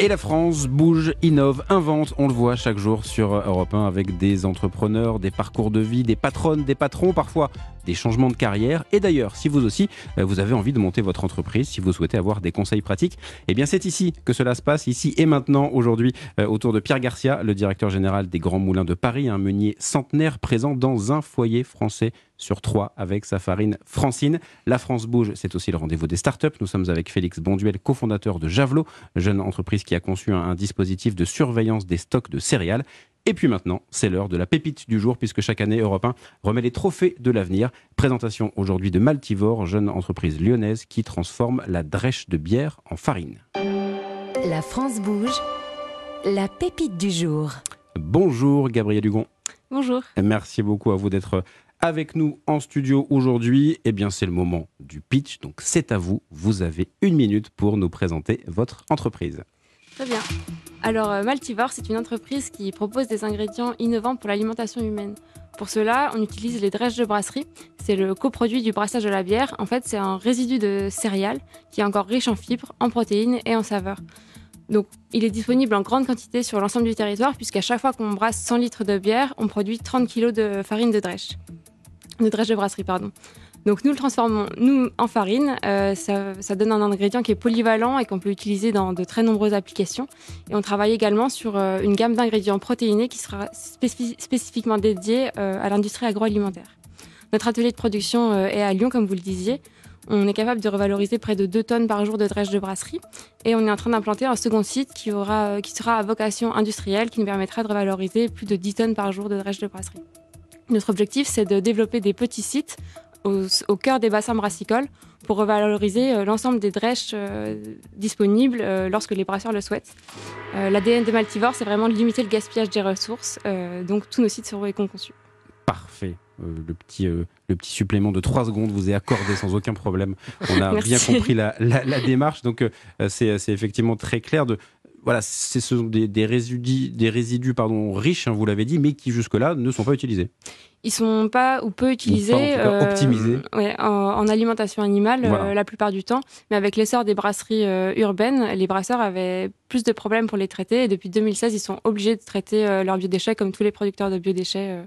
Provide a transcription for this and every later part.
Et la France bouge, innove, invente, on le voit chaque jour sur Europe 1 avec des entrepreneurs, des parcours de vie, des patronnes, des patrons, parfois des changements de carrière. Et d'ailleurs, si vous aussi, euh, vous avez envie de monter votre entreprise, si vous souhaitez avoir des conseils pratiques, eh bien c'est ici que cela se passe, ici et maintenant, aujourd'hui, euh, autour de Pierre Garcia, le directeur général des Grands Moulins de Paris, un meunier centenaire présent dans un foyer français sur trois avec sa farine Francine. La France bouge, c'est aussi le rendez-vous des startups. Nous sommes avec Félix Bonduel, cofondateur de Javelot, jeune entreprise qui a conçu un, dispositif de surveillance des stocks de céréales. Et puis maintenant, c'est l'heure de la pépite du jour, puisque chaque année, Europe 1 remet les trophées de l'avenir. Présentation aujourd'hui de Maltivore, jeune entreprise lyonnaise qui transforme la drèche de bière en farine. La France bouge, la pépite du jour. Bonjour Gabriel Hugon. Bonjour. Merci beaucoup à vous d'être avec nous en studio aujourd'hui. Eh bien, c'est le moment du pitch. Donc, c'est à vous. Vous avez une minute pour nous présenter votre entreprise. Très bien. Alors, euh, Maltivore, c'est une entreprise qui propose des ingrédients innovants pour l'alimentation humaine. Pour cela, on utilise les drèches de brasserie. C'est le coproduit du brassage de la bière. En fait, c'est un résidu de céréales qui est encore riche en fibres, en protéines et en saveurs. Donc, il est disponible en grande quantité sur l'ensemble du territoire, puisqu'à chaque fois qu'on brasse 100 litres de bière, on produit 30 kg de farine de drèche de drèche de brasserie, pardon. Donc nous le transformons nous en farine. Euh, ça, donne un ingrédient qui est polyvalent et qu'on peut utiliser dans de très nombreuses applications. Et on travaille également sur euh, une gamme d'ingrédients protéinés qui sera spécifiquement dédiée euh, à l'industrie agroalimentaire. Notre atelier de production est à Lyon, comme vous le disiez. On est capable de revaloriser près de 2 tonnes par jour de drèche de brasserie. Et on est en train d'implanter un second site qui, aura, qui sera à vocation industrielle, qui nous permettra de revaloriser plus de 10 tonnes par jour de drèche de brasserie. Notre objectif, c'est de développer des petits sites au, cœur des bassins brassicoles pour revaloriser euh, l'ensemble des drèches euh, disponibles euh, lorsque les brasseurs le souhaitent. L'ADN de Maltivore, c'est vraiment de limiter le gaspillage des ressources, donc tous nos sites seront éco-conçus. Parfait. le, petit, le petit supplément de 3 secondes vous est accordé sans aucun problème. On a bien compris la, la démarche, donc c'est effectivement très clair de voilà, ce sont des, résidus, des résidus pardon, riches, hein, vous l'avez dit, mais qui jusque-là ne sont pas utilisés. Ils sont pas ou peu utilisés, euh, optimisés. en, alimentation animale euh, la plupart du temps. Mais avec l'essor des brasseries euh, urbaines, les brasseurs avaient plus de problèmes pour les traiter. Et depuis 2016, ils sont obligés de traiter leurs biodéchets comme tous les producteurs de biodéchets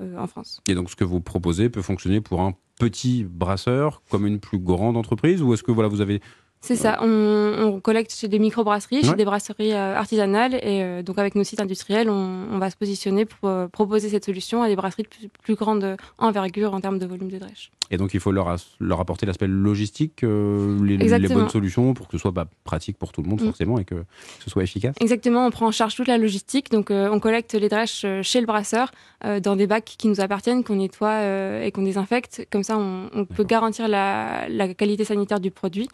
en France. Et donc, ce que vous proposez peut fonctionner pour un petit brasseur comme une plus grande entreprise, ou est-ce que voilà, vous avez c'est ça. On, collecte chez des microbrasseries, chez des brasseries euh, artisanales. Et euh, donc, avec nos sites industriels, on, va se positionner pour euh, proposer cette solution à des brasseries de plus, grande envergure en termes de volume de drèche. Et donc, il faut leur, leur apporter l'aspect logistique, les, les, bonnes solutions pour que ce soit bah, pratique pour tout le monde, mm. forcément, et que, ce soit efficace. Exactement. On prend en charge toute la logistique. Donc, on collecte les drèches chez le brasseur dans des bacs qui nous appartiennent, qu'on nettoie et qu'on désinfecte. Comme ça, on, peut garantir la, la, qualité sanitaire du produit.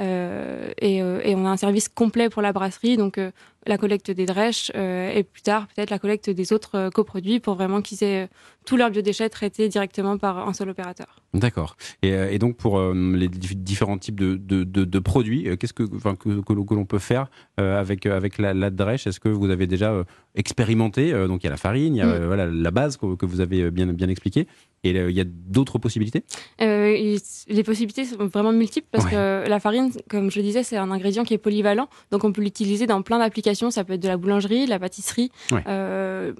Euh, euh, et, on a un service complet pour la brasserie, donc euh, la collecte des drèches et plus tard peut-être la collecte des autres coproduits pour vraiment qu'ils aient tous leurs biodéchets traités directement par un seul opérateur. D'accord. Et, donc pour les différents types de, produits, qu'est-ce que, que, que, l'on peut faire avec, avec la, la drèche? Est-ce que vous avez déjà expérimenté Donc il y a la farine, il y a mm. voilà, la base que, vous avez bien, bien expliqué. Et il y a d'autres possibilités? Les possibilités sont vraiment multiples parce que la farine comme je le disais, c'est un ingrédient qui est polyvalent. Donc, on peut l'utiliser dans plein d'applications. Ça peut être de la boulangerie, de la pâtisserie, euh,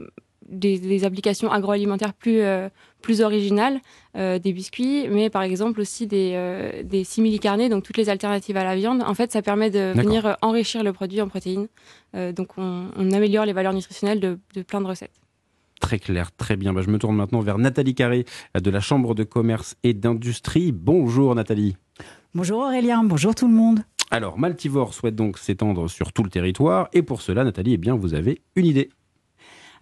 des, applications agroalimentaires plus, euh, plus originales, euh, des biscuits, mais par exemple aussi des, des simili-carnés, donc toutes les alternatives à la viande. En fait, ça permet de venir enrichir le produit en protéines. donc, on, améliore les valeurs nutritionnelles de, plein de recettes. Très clair, très bien. Bah, je me tourne maintenant vers Nathalie Carré de la Chambre de commerce et d'industrie. Bonjour Nathalie. Bonjour Aurélien, bonjour tout le monde. Alors, Maltivore souhaite donc s'étendre sur tout le territoire et pour cela, Nathalie, eh bien, vous avez une idée.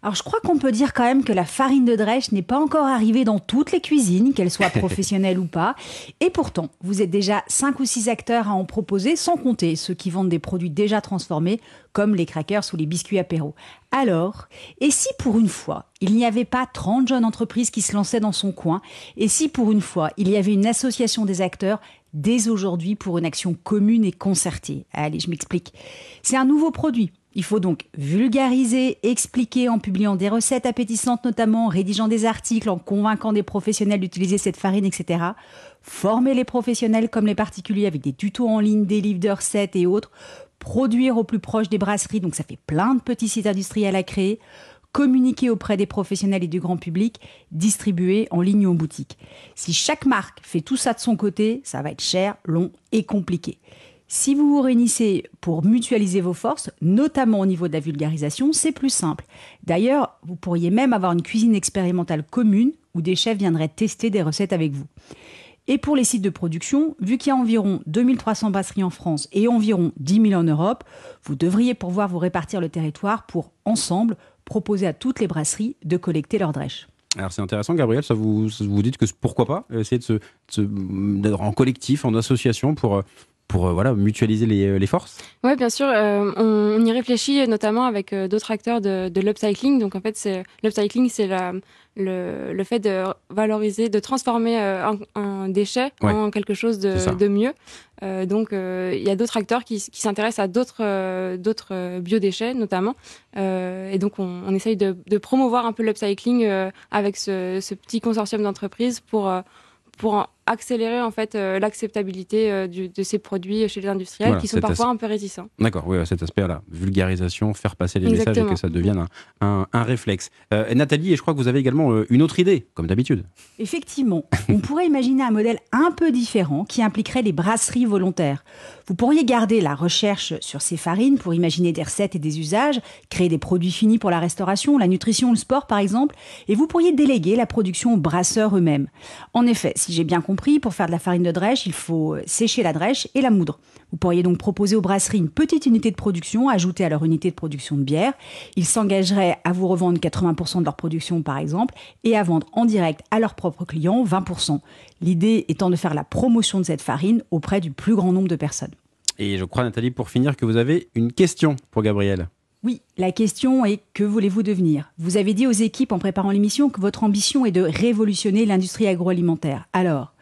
Alors je crois qu'on peut dire quand même que la farine de drèche n'est pas encore arrivée dans toutes les cuisines, qu'elles soient professionnelles ou pas. Et pourtant, vous êtes déjà 5 ou 6 acteurs à en proposer, sans compter ceux qui vendent des produits déjà transformés, comme les crackers ou les biscuits apéro. Alors, et si pour une fois, il n'y avait pas 30 jeunes entreprises qui se lançaient dans son coin, et si pour une fois, il y avait une association des acteurs dès aujourd'hui pour une action commune et concertée? Allez, je m'explique. C'est un nouveau produit il faut donc vulgariser, expliquer en publiant des recettes appétissantes notamment, en rédigeant des articles, en convainquant des professionnels d'utiliser cette farine, etc. Former les professionnels comme les particuliers avec des tutos en ligne, des livres de recettes et autres produire au plus proche des brasseries, donc ça fait plein de petits sites industriels à créer, communiquer auprès des professionnels et du grand public, distribuer en ligne ou en boutique. Si chaque marque fait tout ça de son côté, ça va être cher, long et compliqué. Si vous vous réunissez pour mutualiser vos forces, notamment au niveau de la vulgarisation, c'est plus simple. D'ailleurs, vous pourriez même avoir une cuisine expérimentale commune où des chefs viendraient tester des recettes avec vous. Et pour les sites de production, vu qu'il y a environ 2300 brasseries en France et environ 10 000 en Europe, vous devriez pouvoir vous répartir le territoire pour, ensemble, proposer à toutes les brasseries de collecter leurs drèches. Alors c'est intéressant, Gabriel, ça vous, vous dites que pourquoi pas essayer de se, d'être en collectif, en association pour, pour voilà, mutualiser les, les forces Oui, bien sûr. Euh, on, y réfléchit notamment avec euh, d'autres acteurs de, de l'upcycling. Donc en fait, l'upcycling, c'est la, le, le, fait de valoriser, de transformer euh, un, déchet en quelque chose de, de mieux. Euh, donc, euh, il y a d'autres acteurs qui, qui s'intéressent à d'autres d'autres biodéchets, notamment. et donc, on, on essaye de, de, promouvoir un peu l'upcycling avec ce, ce, petit consortium d'entreprises pour pour accélérer en fait euh, l'acceptabilité euh, de ces produits chez les industriels qui sont parfois un peu réticents. D'accord, oui, cet aspect-là, vulgarisation, faire passer les messages et que ça devienne un, un, réflexe. Euh, Nathalie, et je crois que vous avez également une autre idée, comme d'habitude. Effectivement, on pourrait imaginer un modèle un peu différent qui impliquerait les brasseries volontaires. Vous pourriez garder la recherche sur ces farines pour imaginer des recettes et des usages, créer des produits finis pour la restauration, la nutrition, le sport par exemple, et vous pourriez déléguer la production aux brasseurs eux-mêmes. En effet, si j'ai bien compris, pour faire de la farine de drèche, il faut sécher la drèche et la moudre. Vous pourriez donc proposer aux brasseries une petite unité de production ajoutée à leur unité de production de bière. Ils s'engageraient à vous revendre 80% de leur production par exemple et à vendre en direct à leurs propres clients 20%. L'idée étant de faire la promotion de cette farine auprès du plus grand nombre de personnes. Et je crois Nathalie pour finir que vous avez une question pour Gabriel. Oui, la question est que voulez-vous devenir? Vous avez dit aux équipes en préparant l'émission que votre ambition est de révolutionner l'industrie agroalimentaire. Alors,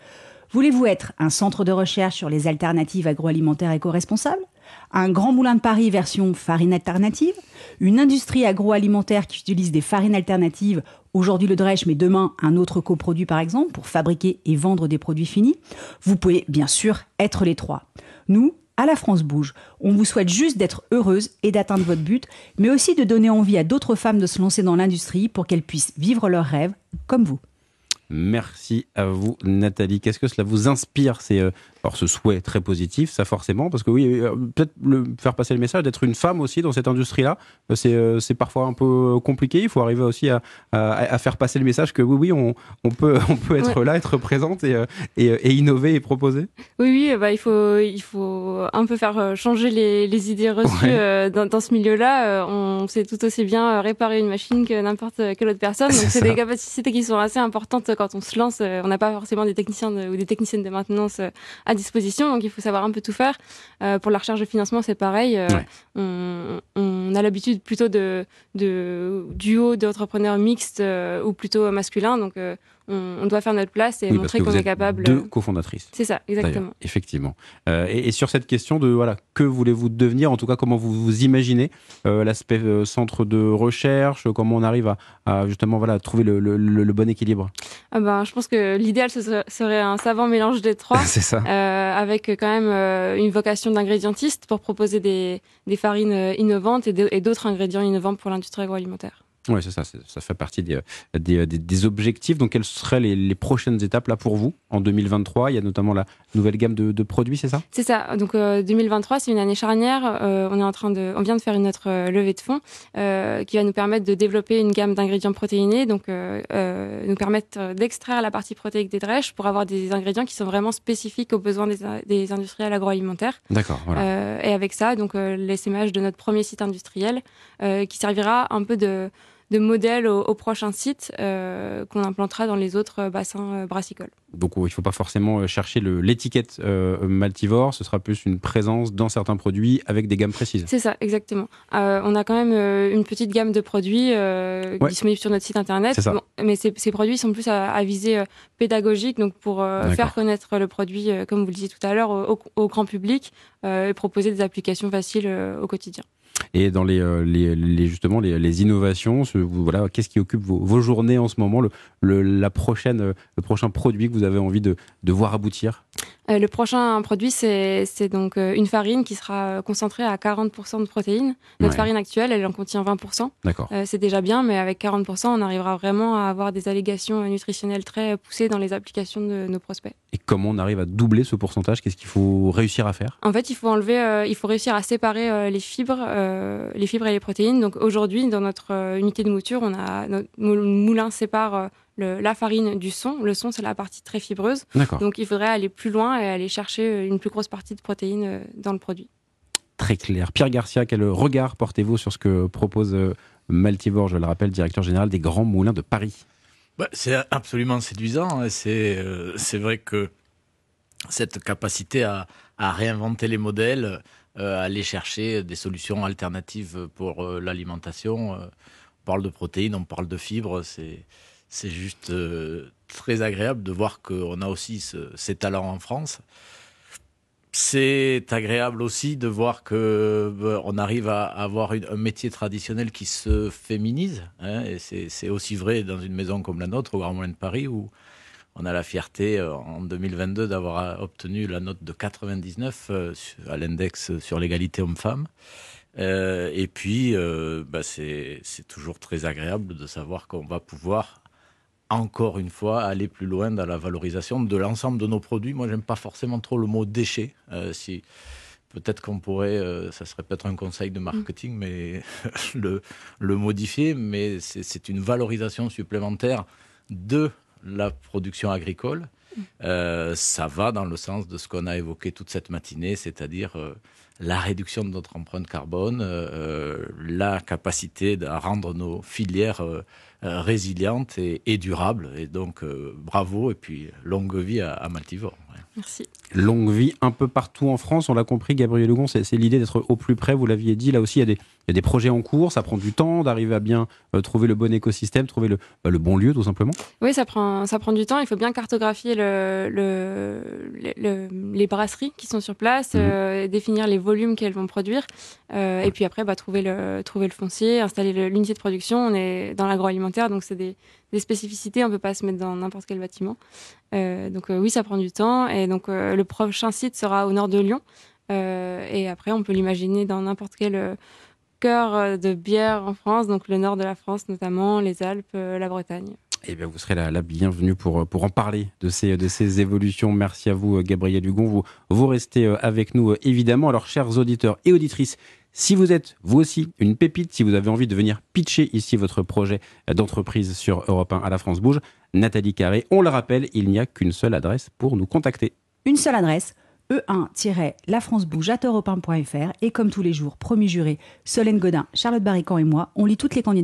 Voulez-vous être un centre de recherche sur les alternatives agroalimentaires éco-responsables? Un grand moulin de Paris version farine alternative? Une industrie agroalimentaire qui utilise des farines alternatives? Aujourd'hui le drèche, mais demain un autre coproduit par exemple, pour fabriquer et vendre des produits finis? Vous pouvez bien sûr être les trois. Nous, à la France Bouge, on vous souhaite juste d'être heureuse et d'atteindre votre but, mais aussi de donner envie à d'autres femmes de se lancer dans l'industrie pour qu'elles puissent vivre leurs rêves comme vous. Merci à vous, Nathalie. Qu'est-ce que cela vous inspire euh, alors ce souhait très positif, ça forcément, parce que oui, euh, peut-être faire passer le message d'être une femme aussi dans cette industrie-là, euh, c'est, euh, c'est parfois un peu compliqué. Il faut arriver aussi à, à, faire passer le message que oui, oui, on, on peut, on peut être là, être présente et, et, et, innover et proposer. Oui, oui, bah, il, faut, il faut un peu faire changer les, les idées reçues dans, dans, ce milieu-là. On sait tout aussi bien réparer une machine que n'importe quelle autre personne. Donc c'est, des capacités qui sont assez importantes quand on se lance. On n'a pas forcément des techniciens ou des techniciennes de maintenance à disposition, donc il faut savoir un peu tout faire. Euh, pour la recherche de financement, c'est pareil. Euh, on, on, a l'habitude plutôt de, de duo d'entrepreneurs mixtes euh, ou plutôt masculins, donc on, doit faire notre place et montrer qu'on est capable. Deux cofondatrices. C'est ça, exactement. Effectivement. Et, sur cette question de voilà, que voulez-vous devenir, en tout cas, comment vous vous imaginez l'aspect centre de recherche, comment on arrive à, justement voilà trouver le, bon équilibre? Ah ben, je pense que l'idéal ce serait un savant mélange des trois. C'est ça. avec quand même une vocation d'ingrédientiste pour proposer des, farines innovantes et d'autres ingrédients innovants pour l'industrie agroalimentaire. Oui, c'est ça, ça fait partie des, des, des, objectifs. Donc, quelles seraient les, les, prochaines étapes là pour vous en 2023 Il y a notamment la nouvelle gamme de, de produits, c'est ça? C'est ça. Donc, 2023, euh, c'est une année charnière. Euh, on est en train de, on vient de faire une autre euh, levée de fonds qui va nous permettre de développer une gamme d'ingrédients protéinés, donc nous permettre d'extraire la partie protéique des drèches pour avoir des ingrédients qui sont vraiment spécifiques aux besoins des, des industriels agroalimentaires. D'accord. Voilà. et avec ça, donc l'essaimage de notre premier site industriel qui servira un peu de de modèles au, prochain site euh, qu'on implantera dans les autres bassins euh, brassicoles. Donc il ne faut pas forcément euh, chercher l'étiquette maltivore, ce sera plus une présence dans certains produits avec des gammes précises. C'est ça, exactement. on a quand même une petite gamme de produits disponibles sur notre site internet, mais ces, produits sont plus à, à visée pédagogique, donc pour faire connaître le produit, comme vous le disiez tout à l'heure, au, grand public et proposer des applications faciles au quotidien. Et dans les, euh, les, innovations, voilà, qu'est-ce qui occupe vos, journées en ce moment, euh, le prochain produit que vous avez envie de, de voir aboutir? Euh, le prochain produit, c'est donc euh, une farine qui sera concentrée à 40% de protéines. Notre farine actuelle, elle en contient 20%. D'accord. c'est déjà bien, mais avec 40%, on arrivera vraiment à avoir des allégations nutritionnelles très poussées dans les applications de nos prospects. Et comment on arrive à doubler ce pourcentage? Qu'est-ce qu'il faut réussir à faire? En fait, il faut enlever, il faut réussir à séparer les fibres, les fibres et les protéines. Donc aujourd'hui, dans notre unité de mouture, on a notre moulin sépare la farine du son. Le son, c'est la partie très fibreuse. Donc il faudrait aller plus loin et aller chercher une plus grosse partie de protéines euh, dans le produit. Très clair. Pierre Garcia, quel regard portez-vous sur ce que propose euh, Maltivore, je le rappelle, directeur général des Grands Moulins de Paris? Bah, C'est absolument séduisant. Hein. Euh, c'est vrai que cette capacité à, réinventer les modèles, à aller chercher des solutions alternatives pour l'alimentation. on parle de protéines, on parle de fibres, c'est c'est juste euh, très agréable de voir qu'on a aussi ces talents en France. C'est agréable aussi de voir que bah, on arrive à avoir un métier traditionnel qui se féminise. Hein, et c'est aussi vrai dans une maison comme la nôtre, au Grand Moulin de Paris, où on a la fierté euh, en 2022 d'avoir obtenu la note de 99 euh, à l'index sur l'égalité homme-femme. et puis, bah, c'est toujours très agréable de savoir qu'on va pouvoir encore une fois, aller plus loin dans la valorisation de l'ensemble de nos produits. Moi, j'aime pas forcément trop le mot déchet. Euh, si peut-être qu'on pourrait, euh, ça serait peut-être un conseil de marketing, mais le, le modifier. Mais c'est une valorisation supplémentaire de la production agricole. Euh, ça va dans le sens de ce qu'on a évoqué toute cette matinée, c'est-à-dire la réduction de notre empreinte carbone, la capacité à rendre nos filières euh, résiliente et, durable. Et donc, euh, bravo et puis longue vie à, Maltivore. Merci. Longue vie un peu partout en France, on l'a compris, Gabriel Hugon, c'est l'idée d'être au plus près, vous l'aviez dit. Là aussi, il y, a des, il y, a des, projets en cours, ça prend du temps d'arriver à bien euh, trouver le bon écosystème, trouver le, bah, le, bon lieu, tout simplement. Oui, ça prend, ça prend du temps. Il faut bien cartographier le, le, les brasseries qui sont sur place, mhm. définir les volumes qu'elles vont produire. et puis après, bah, trouver, le, trouver le foncier, installer l'unité de production. On est dans l'agroalimentaire donc c'est des, spécificités, on ne peut pas se mettre dans n'importe quel bâtiment. Euh, donc euh, oui, ça prend du temps, et donc euh, le prochain site sera au nord de Lyon, et après on peut l'imaginer dans n'importe quel cœur de bière en France, donc le nord de la France notamment, les Alpes, la Bretagne. Eh bien, vous serez la, la, bienvenue pour, pour en parler de ces, de ces évolutions. Merci à vous, Gabriel Hugon. Vous, vous restez avec nous, évidemment. Alors, chers auditeurs et auditrices, si vous êtes, vous aussi, une pépite, si vous avez envie de venir pitcher ici votre projet d'entreprise sur Europe 1 à la France Bouge, Nathalie Carré, on le rappelle, il n'y a qu'une seule adresse pour nous contacter. Une seule adresse e1-lafrancebouge.europe1.fr et comme tous les jours, promis juré, Solène Godin, Charlotte Barrican et moi, on lit toutes les candidatures